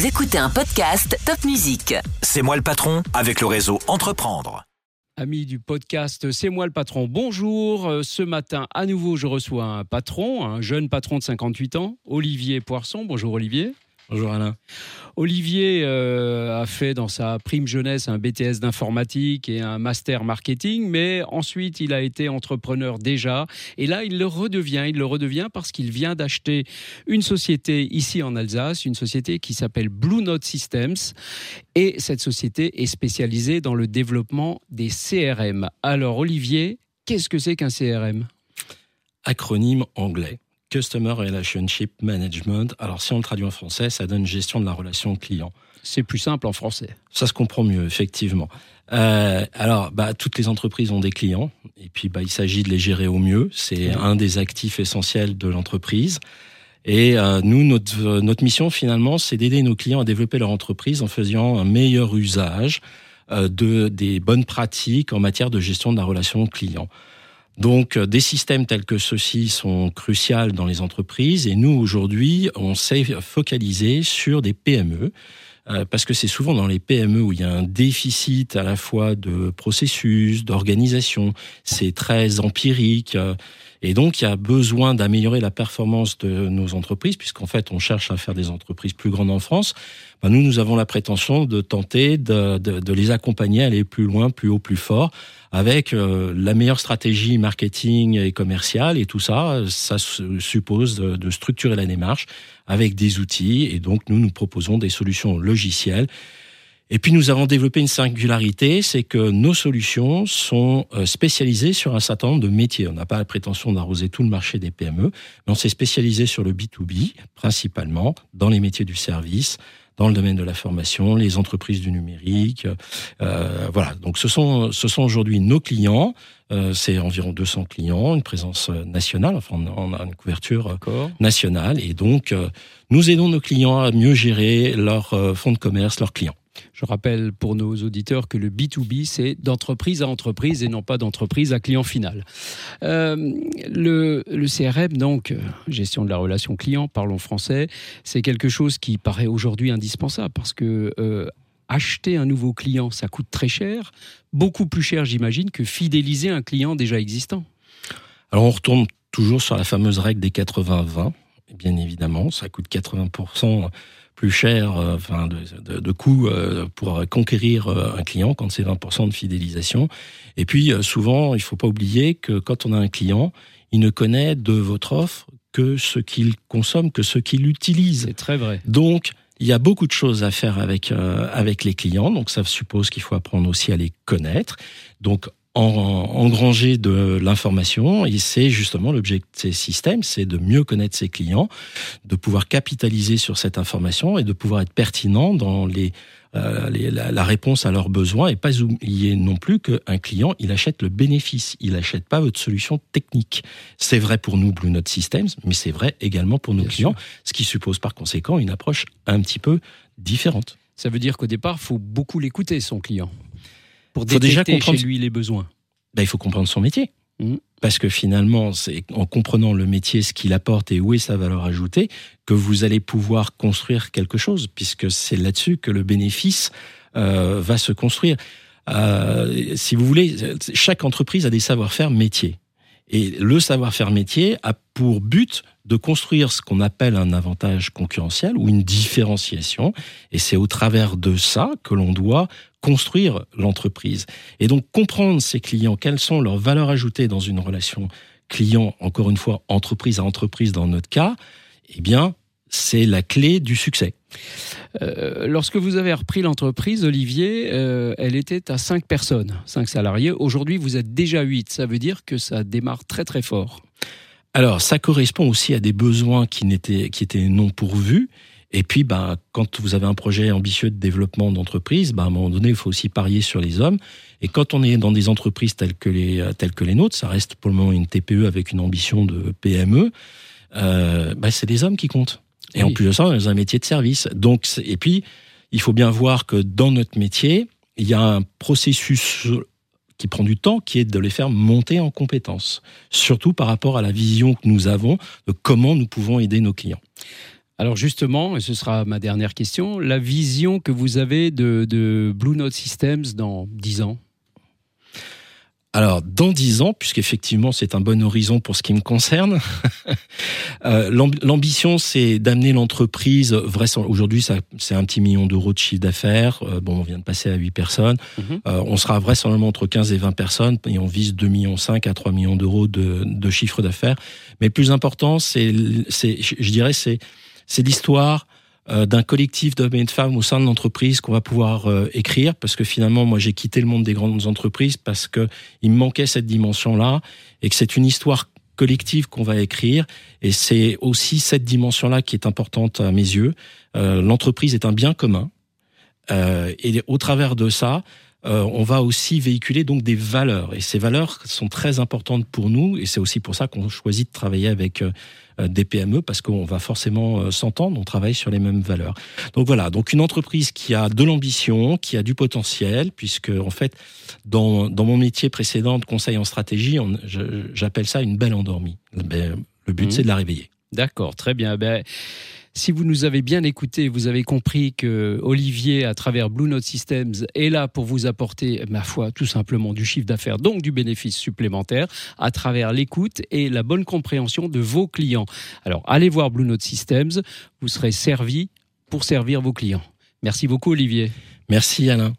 Vous écoutez un podcast Top Music. C'est moi le patron avec le réseau Entreprendre. Amis du podcast C'est moi le patron, bonjour. Euh, Ce matin, à nouveau, je reçois un patron, un jeune patron de 58 ans, Olivier Poisson. Bonjour Olivier. Bonjour Alain. Olivier euh, a fait dans sa prime jeunesse un BTS d'informatique et un master marketing, mais ensuite il a été entrepreneur déjà. Et là, il le redevient. Il le redevient parce qu'il vient d'acheter une société ici en Alsace, une société qui s'appelle Blue Note Systems. Et cette société est spécialisée dans le développement des CRM. Alors Olivier, qu'est-ce que c'est qu'un CRM Acronyme anglais. Customer Relationship Management. Alors, si on le traduit en français, ça donne gestion de la relation client. C'est plus simple en français. Ça se comprend mieux, effectivement. Euh, alors, bah, toutes les entreprises ont des clients, et puis bah, il s'agit de les gérer au mieux. C'est un des actifs essentiels de l'entreprise. Et euh, nous, notre, notre mission finalement, c'est d'aider nos clients à développer leur entreprise en faisant un meilleur usage euh, de des bonnes pratiques en matière de gestion de la relation client. Donc, euh, des systèmes tels que ceux-ci sont cruciaux dans les entreprises et nous, aujourd'hui, on s'est focalisé sur des PME euh, parce que c'est souvent dans les PME où il y a un déficit à la fois de processus, d'organisation, c'est très empirique. Et donc, il y a besoin d'améliorer la performance de nos entreprises, puisqu'en fait, on cherche à faire des entreprises plus grandes en France. Ben, nous, nous avons la prétention de tenter de, de, de, les accompagner à aller plus loin, plus haut, plus fort, avec euh, la meilleure stratégie marketing et commerciale. Et tout ça, ça suppose de structurer la démarche avec des outils. Et donc, nous, nous proposons des solutions logicielles et puis nous avons développé une singularité, c'est que nos solutions sont euh, spécialisées sur un certain nombre de métiers. On n'a pas la prétention d'arroser tout le marché des PME, mais on s'est spécialisé sur le B2B, principalement dans les métiers du service, dans le domaine de la formation, les entreprises du numérique. Euh, voilà, donc ce sont, ce sont aujourd'hui nos clients. Euh, c'est environ 200 clients, une présence nationale, enfin on a une couverture nationale. Et donc, euh, nous aidons nos clients à mieux gérer leurs euh, fonds de commerce, leurs clients. Je rappelle pour nos auditeurs que le B2B, c'est d'entreprise à entreprise et non pas d'entreprise à client final. Euh, le, CRM, donc, gestion de la relation client, parlons français, c'est quelque chose qui paraît aujourd'hui indispensable parce que euh, acheter un nouveau client, ça coûte très cher, beaucoup plus cher, j'imagine, que fidéliser un client déjà existant. Alors, on retourne toujours sur la fameuse règle des 80-20, bien évidemment, ça coûte 80% plus cher, euh, enfin de, de, de coûts euh, pour conquérir euh, un client quand c'est 20% de fidélisation. Et puis souvent, il faut pas oublier que quand on a un client, il ne connaît de votre offre que ce qu'il consomme, que ce qu'il utilise. C'est très vrai. Donc il y a beaucoup de choses à faire avec euh, avec les clients, donc ça suppose qu'il faut apprendre aussi à les connaître. Donc engranger de l'information et c'est justement l'objet de ces systèmes, c'est de mieux connaître ses clients, de pouvoir capitaliser sur cette information et de pouvoir être pertinent dans les, euh, les la, la, réponse à leurs besoins et pas oublier non plus qu'un client il achète le bénéfice, il achète pas votre solution technique. C'est vrai pour nous Blue Note Systems, mais c'est vrai également pour nos Bien clients, sûr. ce qui suppose par conséquent une approche un petit peu différente. Ça veut dire qu'au départ, faut beaucoup l'écouter son client pour détecter déjà comprendre... chez lui les besoins ben, Il faut comprendre son métier. Mmh. Parce que finalement, c'est en comprenant le métier, ce qu'il apporte et où est sa valeur ajoutée, que vous allez pouvoir construire quelque chose, puisque c'est là-dessus que le bénéfice euh, va se construire. Euh, si vous voulez, chaque entreprise a des savoir-faire métiers. Et le savoir-faire métier a pour but de construire ce qu'on appelle un avantage concurrentiel ou une différenciation. Et c'est au travers de ça que l'on doit construire l'entreprise. Et donc comprendre ses clients, quelles sont leurs valeurs ajoutées dans une relation client, encore une fois, entreprise à entreprise dans notre cas, eh bien, c'est la clé du succès. Euh, lorsque vous avez repris l'entreprise, Olivier, euh, elle était à 5 personnes, 5 salariés. Aujourd'hui, vous êtes déjà 8. Ça veut dire que ça démarre très très fort. Alors, ça correspond aussi à des besoins qui, n'étaient, qui étaient non pourvus. Et puis, bah, quand vous avez un projet ambitieux de développement d'entreprise, bah, à un moment donné, il faut aussi parier sur les hommes. Et quand on est dans des entreprises telles que les, telles que les nôtres, ça reste pour le moment une TPE avec une ambition de PME, euh, bah, c'est les hommes qui comptent. Et oui. en plus de ça, on est dans un métier de service. Donc, et puis, il faut bien voir que dans notre métier, il y a un processus qui prend du temps, qui est de les faire monter en compétences, surtout par rapport à la vision que nous avons de comment nous pouvons aider nos clients. Alors justement, et ce sera ma dernière question, la vision que vous avez de, de Blue Note Systems dans 10 ans? Alors, dans dix ans, puisqu'effectivement c'est un bon horizon pour ce qui me concerne, euh, l'ambition c'est d'amener l'entreprise, aujourd'hui c'est un petit million d'euros de chiffre d'affaires, euh, bon on vient de passer à 8 personnes, mhm. euh, on sera vraisemblablement entre 15 et 20 personnes et on vise 2 millions 5 à 3 millions d'euros de, de chiffre d'affaires. Mais le plus important, c'est, je dirais, c'est l'histoire euh, d'un collectif d'hommes et de femmes au sein de l'entreprise qu'on va pouvoir euh, écrire parce que finalement moi j'ai quitté le monde des grandes entreprises parce que il me manquait cette dimension là et que c'est une histoire collective qu'on va écrire et c'est aussi cette dimension là qui est importante à mes yeux. Euh, l'entreprise est un bien commun et au travers de ça on va aussi véhiculer donc des valeurs et ces valeurs sont très importantes pour nous et c'est aussi pour ça qu'on choisit de travailler avec euh, des PME parce qu'on va forcément euh, s'entendre, on travaille sur les mêmes valeurs. Donc voilà, donc une entreprise qui a de l'ambition, qui a du potentiel, puisque en fait, dans, dans mon métier précédent de conseil en stratégie, j'appelle ça une belle endormie. Ben, le but, mmh. c'est de la réveiller. D'accord, très bien. Ben, si vous nous avez bien écouté, vous avez compris que Olivier, à travers Blue Note Systems, est là pour vous apporter, ma foi, tout simplement du chiffre d'affaires, donc du bénéfice supplémentaire, à travers l'écoute et la bonne compréhension de vos clients. Alors, allez voir Blue Note Systems, vous serez servi pour servir vos clients. Merci beaucoup, Olivier. Merci, Alain.